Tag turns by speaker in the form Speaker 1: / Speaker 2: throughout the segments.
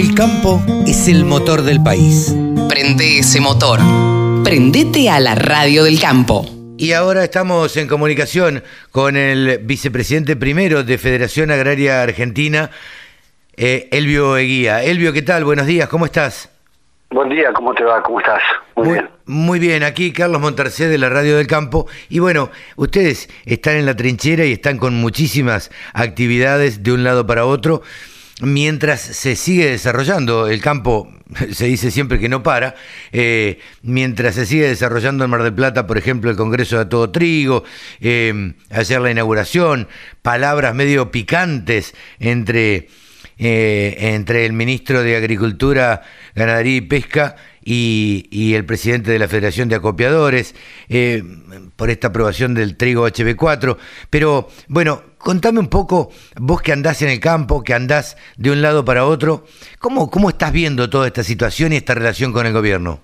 Speaker 1: El campo es el motor del país.
Speaker 2: Prende ese motor. Prendete a la radio del campo.
Speaker 1: Y ahora estamos en comunicación con el vicepresidente primero de Federación Agraria Argentina, eh, Elvio Eguía. Elvio, ¿qué tal? Buenos días, ¿cómo estás?
Speaker 3: Buen día, ¿cómo te va? ¿Cómo estás?
Speaker 1: Muy, bien. Muy bien, aquí Carlos Montarcé de la Radio del Campo. Y bueno, ustedes están en la trinchera y están con muchísimas actividades de un lado para otro mientras se sigue desarrollando el campo, se dice siempre que no para, eh, mientras se sigue desarrollando en Mar del Plata, por ejemplo, el Congreso de Todo Trigo, eh, ayer la inauguración, palabras medio picantes entre, eh, entre el ministro de Agricultura, Ganadería y Pesca y, el presidente de la Federación de Acopiadores eh, por esta aprobación del trigo HB4. Pero bueno, contame un poco, vos que andás en el campo, que andás de un lado para otro, ¿cómo, cómo estás viendo toda esta situación y esta relación con el gobierno?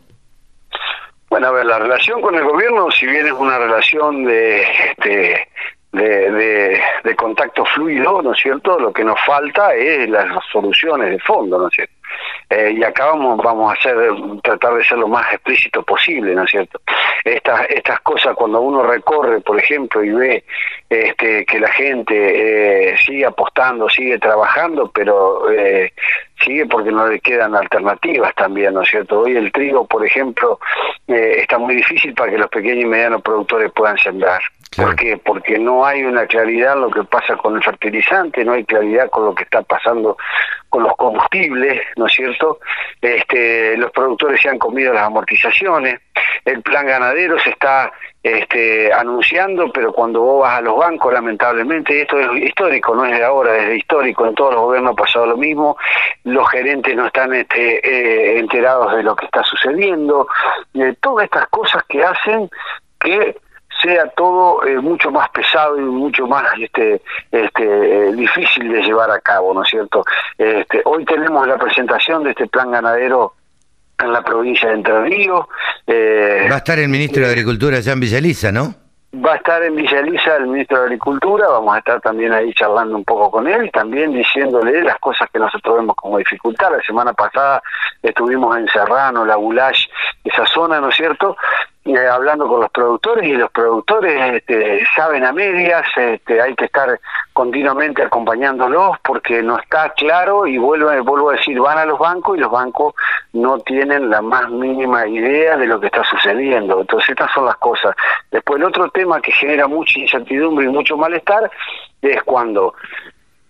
Speaker 3: Bueno, a ver, la relación con el gobierno, si bien es una relación de, este, de, de, contacto fluido, ¿no es cierto? Lo que nos falta es las soluciones de fondo, ¿no es cierto? Eh, y acá vamos, vamos a hacer, tratar de ser lo más explícito posible, ¿no es cierto? Estas, estas cosas cuando uno recorre, por ejemplo, y ve este, que la gente eh, sigue apostando, sigue trabajando, pero eh, sigue porque no le quedan alternativas también, ¿no es cierto? Hoy el trigo, por ejemplo, está muy difícil para que los pequeños y medianos productores puedan sembrar. ¿Por qué? Porque no hay una claridad en lo que pasa con el fertilizante, no hay claridad con lo que está pasando con los combustibles, ¿no es cierto? Este, los productores se han comido las amortizaciones, el plan ganadero se está este, anunciando, pero cuando vos vas a los bancos, lamentablemente, esto es histórico, no es de ahora, desde histórico, en todos los gobiernos ha pasado lo mismo, los gerentes no están este, eh, enterados de lo que está sucediendo, eh, todas estas cosas que hacen que sea todo eh, mucho más pesado y mucho más este, este, difícil de llevar a cabo, ¿no es cierto? Este, hoy tenemos la presentación de este plan ganadero en la provincia de Entre Ríos.
Speaker 1: Eh, Va a estar el ministro de Agricultura, Jean Villaliza, ¿no?
Speaker 3: Va a estar en Villaliza el ministro de Agricultura, vamos a estar también ahí charlando un poco con él, y también diciéndole las cosas que nosotros vemos como dificultad. La semana pasada estuvimos en Serrano, La Bulash, esa zona, ¿no es cierto? Eh, hablando con los productores y los productores este, saben a medias, este, hay que estar continuamente acompañándolos porque no está claro y vuelvo, vuelvo a decir, van a los bancos y los bancos no tienen la más mínima idea de lo que está sucediendo. Entonces estas son las cosas. Después el otro tema que genera mucha incertidumbre y mucho malestar es cuando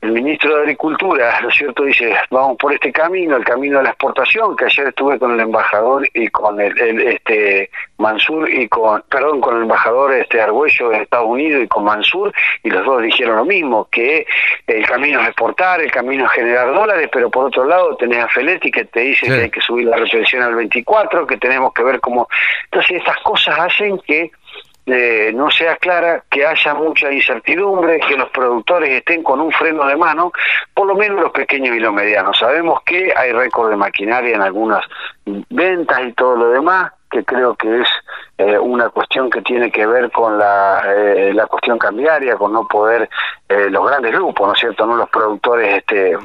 Speaker 3: el ministro de Agricultura, ¿no es cierto?, dice, vamos por este camino, el camino de la exportación, que ayer estuve con el embajador y con el, este Mansur y con, perdón, con el embajador este Argüello de Estados Unidos y con Mansur, y los dos dijeron lo mismo, que el camino es exportar, el camino es generar dólares, pero por otro lado tenés a Feletti que te dice que hay que subir la retención al 24, que tenemos que ver cómo... Entonces estas cosas hacen que eh, no sea clara, que haya mucha incertidumbre, que los productores estén con un freno de mano, por lo menos los pequeños y los medianos. Sabemos que hay récord de maquinaria en algunas ventas y todo lo demás, que creo que es eh, una cuestión que tiene que ver con la, eh, la cuestión cambiaria, con no poder, los grandes grupos, ¿no es cierto? no Los productores este,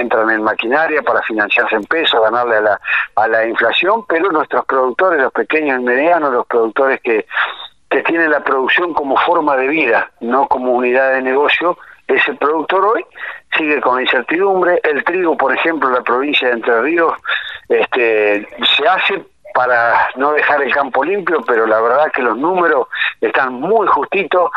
Speaker 3: entran en maquinaria para financiarse en pesos, ganarle a la, a la inflación, pero nuestros productores, los pequeños y medianos, los productores que que tiene la producción como forma de vida, no como unidad de negocio, ese productor hoy sigue con incertidumbre. El trigo, por ejemplo, en la provincia de Entre Ríos, este, se hace para no dejar el campo limpio, pero la verdad que los números están muy justitos.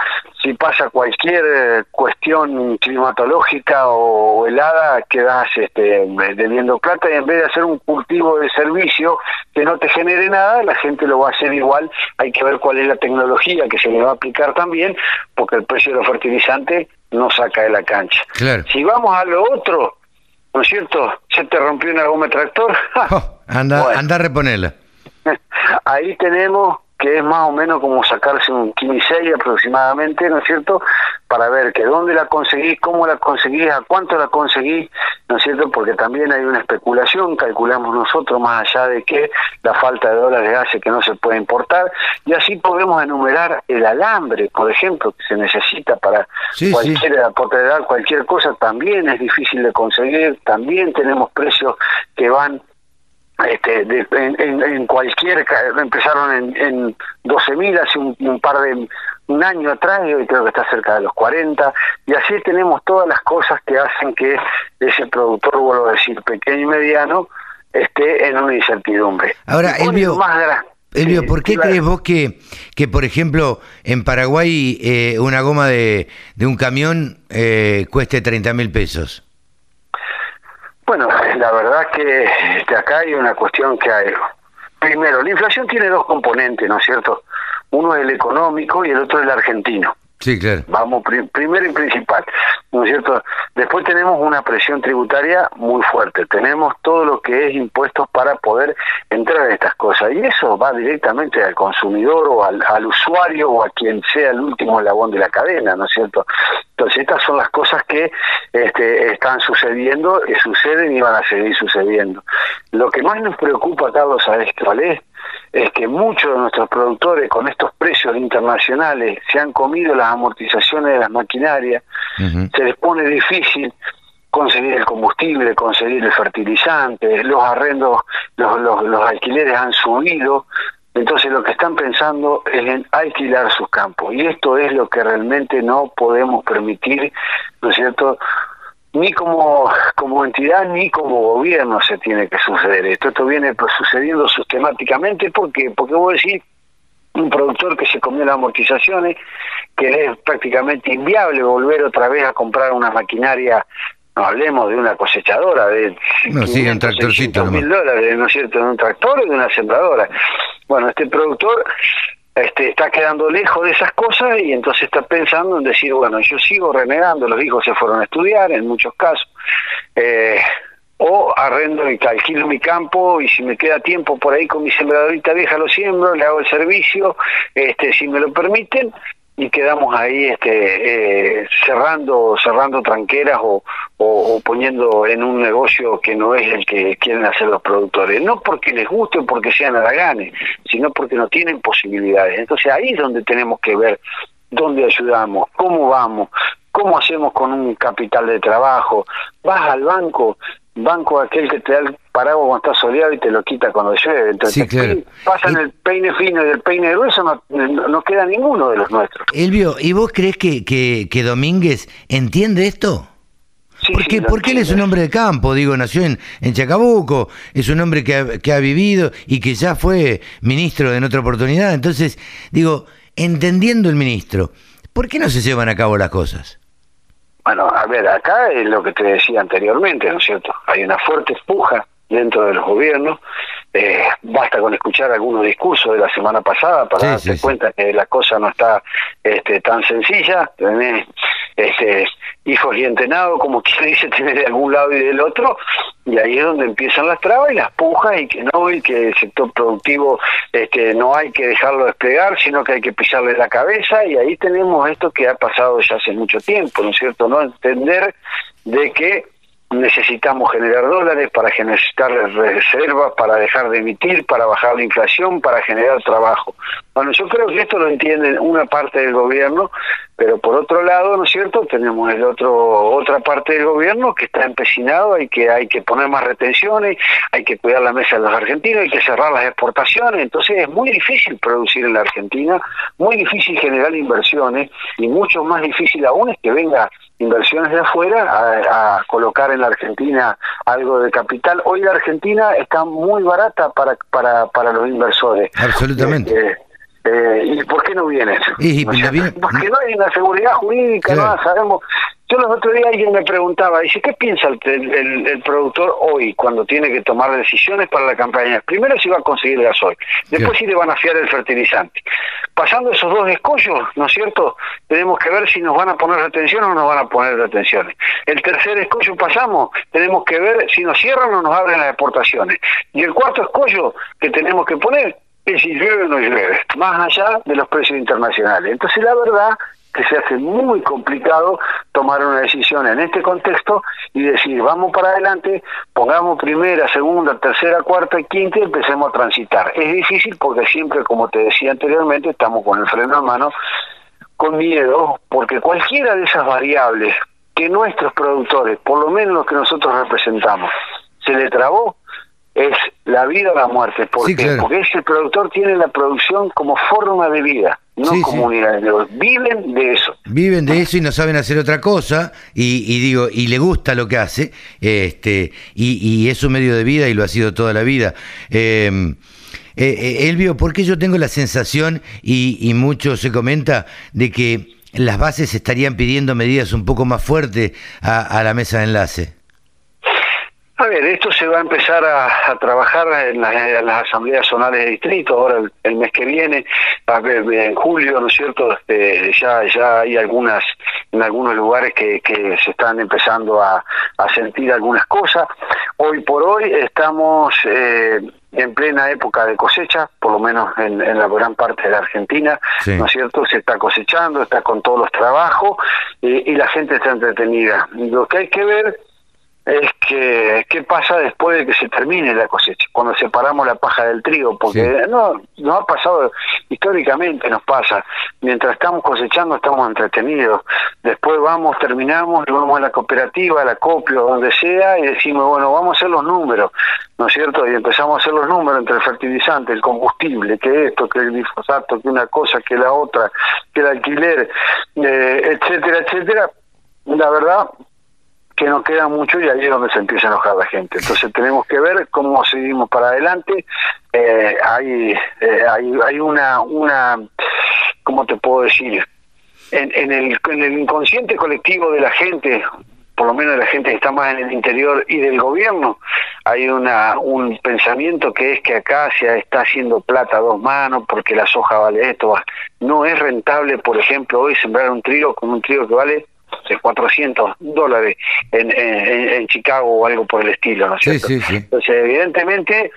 Speaker 3: Si pasa cualquier eh, cuestión climatológica o helada, quedas este, debiendo plata y en vez de hacer un cultivo de servicio que no te genere nada, la gente lo va a hacer igual. Hay que ver cuál es la tecnología que se le va a aplicar también, porque el precio de los fertilizantes no saca de la cancha. Si vamos a lo otro, ¿no es cierto? Se te rompió una goma tractor.
Speaker 1: Oh, anda, anda a reponerla.
Speaker 3: Ahí tenemos que es más o menos como sacarse un 15 aproximadamente, ¿no es cierto? Para ver que dónde la conseguís, cómo la conseguís, a cuánto la conseguís, ¿no es cierto? Porque también hay una especulación, calculamos nosotros, más allá de que la falta de dólares hace que no se pueda importar, y así podemos enumerar el alambre, por ejemplo, que se necesita para cualquier, cualquier cosa, también es difícil de conseguir, también tenemos precios que van este, en, cualquier, empezaron en, en 12.000 hace un, par de, un año atrás y hoy creo que está cerca de los 40, y así tenemos todas las cosas que hacen que ese productor, vuelvo a decir, pequeño y mediano, esté en una incertidumbre.
Speaker 1: Ahora, Elvio, Elvio, ¿por qué crees vos que, que, por ejemplo, en Paraguay eh, una goma de, de un camión eh, cueste 30 mil pesos?
Speaker 3: Bueno, la verdad que este, acá hay una cuestión que hay. Primero, la inflación tiene dos componentes, ¿no es cierto? Uno es el económico y el otro es el argentino.
Speaker 1: Sí, claro.
Speaker 3: Vamos, primero y principal, ¿no es cierto? Después tenemos una presión tributaria muy fuerte, tenemos todo lo que es impuestos para poder entrar en estas cosas, y eso va directamente al consumidor o al, usuario o a quien sea el último eslabón de la cadena, ¿no es cierto? Entonces estas son las cosas que este, están sucediendo, que suceden y van a seguir sucediendo. Lo que más nos preocupa, Carlos, ¿sabes cuál es? Es que muchos de nuestros productores con estos precios internacionales se han comido las amortizaciones de las maquinarias, se les pone difícil conseguir el combustible, conseguir el fertilizante, los arrendos, los, los, los alquileres han subido, entonces lo que están pensando es en alquilar sus campos. Y esto es lo que realmente no podemos permitir, ¿no es cierto? Ni como, como entidad ni como gobierno se tiene que suceder esto. Esto viene pues, sucediendo sistemáticamente porque, porque voy a decir, un productor que se comió las amortizaciones, que es prácticamente inviable volver otra vez a comprar una maquinaria no hablemos de una cosechadora de
Speaker 1: no, sí, un tractorcito
Speaker 3: mil dólares, ¿no es cierto?, de un tractor y de una sembradora. Bueno, este productor este, está quedando lejos de esas cosas y entonces está pensando en decir, bueno, yo sigo renegando, los hijos se fueron a estudiar en muchos casos, eh, o arrendo y alquilo mi campo y si me queda tiempo por ahí con mi sembradorita vieja lo siembro, le hago el servicio, este, si me lo permiten, y quedamos ahí este, eh, cerrando cerrando tranqueras o, o, poniendo en un negocio que no es el que quieren hacer los productores. No porque les guste o porque sean haraganes sino porque no tienen posibilidades. Entonces ahí es donde tenemos que ver dónde ayudamos cómo vamos cómo hacemos con un capital de trabajo. Vas al banco banco aquel que te da el paraguas cuando está soleado y te lo quita cuando llueve. Entonces, pasan el peine fino y el peine grueso, no, no, queda ninguno de los nuestros.
Speaker 1: Elvio, ¿y vos crees que, que, que Domínguez entiende esto? Sí, porque, porque él es un hombre de campo, digo, nació en, en Chacabuco, es un hombre que ha, que ha vivido y que ya fue ministro en otra oportunidad. Entonces, digo, entendiendo el ministro, ¿por qué no se llevan a cabo las cosas?
Speaker 3: Bueno, a ver, acá es lo que te decía anteriormente, ¿no es cierto? Hay una fuerte puja dentro de los gobiernos. Eh, basta con escuchar algunos discursos de la semana pasada para darse cuenta que la cosa no está este, tan sencilla. Tenés este, hijos y entrenados, como quien dice, tener de algún lado y del otro, y ahí es donde empiezan las trabas y las pujas, y que no, y que el sector productivo este, no hay que dejarlo desplegar, sino que hay que pisarle la cabeza, y ahí tenemos esto que ha pasado ya hace mucho tiempo, ¿no es cierto? No entender de que necesitamos generar dólares para generar reservas, para dejar de emitir, para bajar la inflación, para generar trabajo. Bueno, yo creo que esto lo entiende una parte del gobierno, pero por otro lado, ¿no es cierto? Tenemos el otro otra parte del gobierno que está empecinado y que hay que poner más retenciones, hay que cuidar la mesa de los argentinos, hay que cerrar las exportaciones, entonces es muy difícil producir en la Argentina, muy difícil generar inversiones y mucho más difícil aún es que venga inversiones de afuera a, colocar en la Argentina algo de capital. Hoy la Argentina está muy barata para para, para los inversores.
Speaker 1: Absolutamente.
Speaker 3: Eh, eh, ¿Y por qué no vienen? Porque no hay una seguridad jurídica, no sabemos. Yo los otros días alguien me preguntaba, dice, ¿qué piensa el, el, productor hoy cuando tiene que tomar decisiones para la campaña? Primero si va a conseguir gasoil, después si le van a fiar el fertilizante. Pasando esos dos escollos, ¿no es cierto? Tenemos que ver si nos van a poner retención o no nos van a poner retenciones. El tercer escollo pasamos, tenemos que ver si nos cierran o nos abren las exportaciones. Y el cuarto escollo que tenemos que poner es si llueve o no llueve, más allá de los precios internacionales. Entonces la verdad que se hace muy complicado tomar una decisión en este contexto y decir, vamos para adelante, pongamos primera, segunda, tercera, cuarta y quinta y empecemos a transitar. Es difícil porque siempre, como te decía anteriormente, estamos con el freno en mano, con miedo, porque cualquiera de esas variables que nuestros productores, por lo menos los que nosotros representamos, se le trabó, es la vida o la muerte. ¿Por
Speaker 1: Sí,
Speaker 3: qué?
Speaker 1: claro.
Speaker 3: Porque ese productor tiene la producción como forma de vida, no
Speaker 1: Sí,
Speaker 3: como
Speaker 1: sí.
Speaker 3: unidad de negocio. Viven de eso.
Speaker 1: Viven de eso y no saben hacer otra cosa y, y digo y le gusta lo que hace este y, y es su medio de vida y lo ha sido toda la vida eh, eh, eh, Elvio ¿por qué yo tengo la sensación y, y mucho se comenta de que las bases estarían pidiendo medidas un poco más fuertes a, a la mesa de enlace
Speaker 3: A ver, esto se va a empezar a, a trabajar en, la- en las asambleas zonales de distrito, ahora el, el mes que viene, a ver, en julio, ¿no es cierto? Este, ya, ya hay algunas, en algunos lugares que, que se están empezando a, a sentir algunas cosas. Hoy por hoy estamos eh, en plena época de cosecha, por lo menos en, en la gran parte de la Argentina,
Speaker 1: Sí.
Speaker 3: ¿no es cierto? Se está cosechando, está con todos los trabajos y, y la gente está entretenida. Lo que hay que ver es que qué pasa después de que se termine la cosecha, cuando separamos la paja del trigo, porque
Speaker 1: Sí.
Speaker 3: no nos ha pasado históricamente nos pasa, mientras estamos cosechando estamos entretenidos, después vamos, terminamos y vamos a la cooperativa, al acopio, donde sea y decimos, bueno, vamos a hacer los números, ¿no es cierto? Y empezamos a hacer los números entre el fertilizante, el combustible, que esto, que el glifosato, que una cosa, que la otra, que el alquiler, eh, etcétera, etcétera. La verdad, que no queda mucho y ahí es donde se empieza a enojar la gente. Entonces tenemos que ver cómo seguimos para adelante. Eh, hay, eh, hay hay una una ¿cómo te puedo decir? En, en el en el inconsciente colectivo de la gente, por lo menos de la gente que está más en el interior y del gobierno, hay una un pensamiento que es que acá se está haciendo plata a dos manos porque la soja vale esto. No es rentable, por ejemplo, hoy sembrar un trigo con un trigo que vale de 400 dólares en, en, en Chicago o algo por el estilo, ¿no es
Speaker 1: Sí,
Speaker 3: cierto?
Speaker 1: sí, sí.
Speaker 3: Entonces, evidentemente,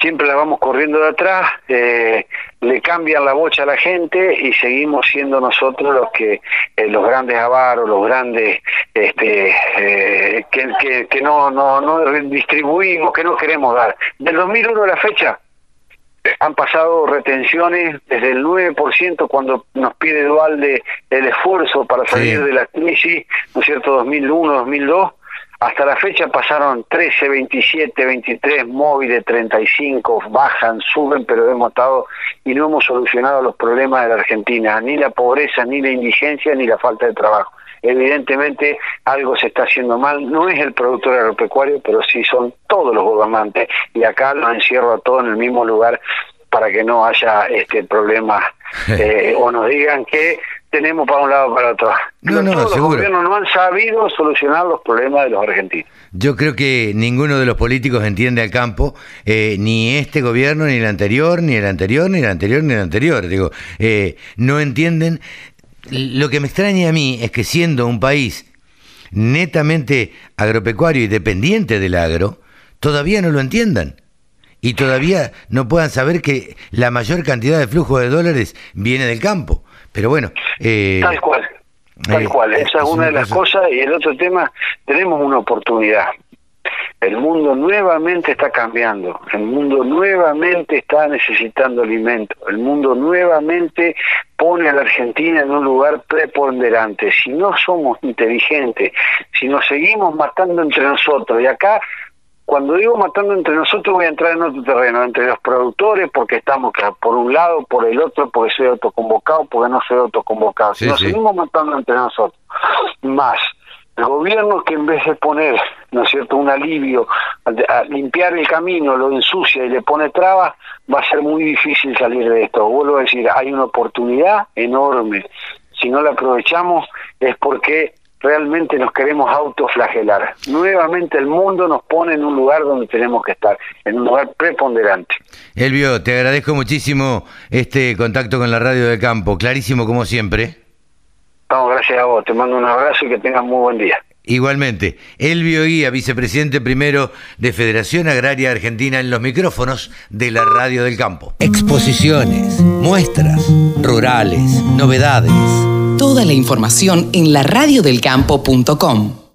Speaker 3: siempre la vamos corriendo de atrás, eh, le cambian la bocha a la gente y seguimos siendo nosotros los que, eh, los grandes avaros, los grandes, este, eh, que, que, que no, no, no distribuimos, que no queremos dar. Del 2001 a la fecha, han pasado retenciones desde el 9% cuando nos pide Dualde el esfuerzo para salir
Speaker 1: Sí.
Speaker 3: de la crisis, ¿no es cierto?, 2001, 2002, hasta la fecha pasaron 13, 27, 23, móviles 35, bajan, suben, pero hemos estado y no hemos solucionado los problemas de la Argentina, ni la pobreza, ni la indigencia, ni la falta de trabajo. Evidentemente algo se está haciendo mal, no es el productor agropecuario, pero sí son todos los gobernantes y acá los encierro a todos en el mismo lugar para que no haya este problemas eh, o nos digan que tenemos para un lado o para otro.
Speaker 1: No, no,
Speaker 3: Todos los
Speaker 1: seguro.
Speaker 3: gobiernos no han sabido solucionar los problemas de los argentinos.
Speaker 1: Yo creo que ninguno de los políticos entiende al campo, eh, ni este gobierno, ni el anterior, ni el anterior, ni el anterior, ni el anterior. Digo, eh, no entienden. Lo que me extraña a mí es que siendo un país netamente agropecuario y dependiente del agro, todavía no lo entiendan. Y todavía no puedan saber que la mayor cantidad de flujo de dólares viene del campo. Pero bueno, eh,
Speaker 3: Tal cual, tal
Speaker 1: eh,
Speaker 3: cual. Esa es una de las
Speaker 1: cosa-
Speaker 3: cosas. Y el otro tema, tenemos una oportunidad. El mundo nuevamente está cambiando. El mundo nuevamente está necesitando alimento. El mundo nuevamente pone a la Argentina en un lugar preponderante. Si no somos inteligentes, si nos seguimos matando entre nosotros, y acá cuando digo matando entre nosotros voy a entrar en otro terreno, entre los productores, porque estamos por un lado, por el otro, porque soy autoconvocado, porque no soy autoconvocado.
Speaker 1: Sí,
Speaker 3: si nos
Speaker 1: sí.
Speaker 3: seguimos matando entre nosotros, más el gobierno que en vez de poner, ¿no es cierto?, un alivio a, limpiar el camino, lo ensucia y le pone trabas, va a ser muy difícil salir de esto. Vuelvo a decir, hay una oportunidad enorme. Si no la aprovechamos es porque realmente nos queremos autoflagelar. Nuevamente el mundo nos pone en un lugar donde tenemos que estar, en un lugar preponderante.
Speaker 1: Elvio, te agradezco muchísimo este contacto con la radio del campo, clarísimo como siempre.
Speaker 3: Vamos, gracias a vos, te mando un abrazo y que tengas muy buen día.
Speaker 1: Igualmente, Elvio Guía, vicepresidente primero de Federación Agraria Argentina en los micrófonos de la Radio del Campo. Exposiciones, muestras, rurales, novedades.
Speaker 2: Toda la información en laradiodelcampo.com.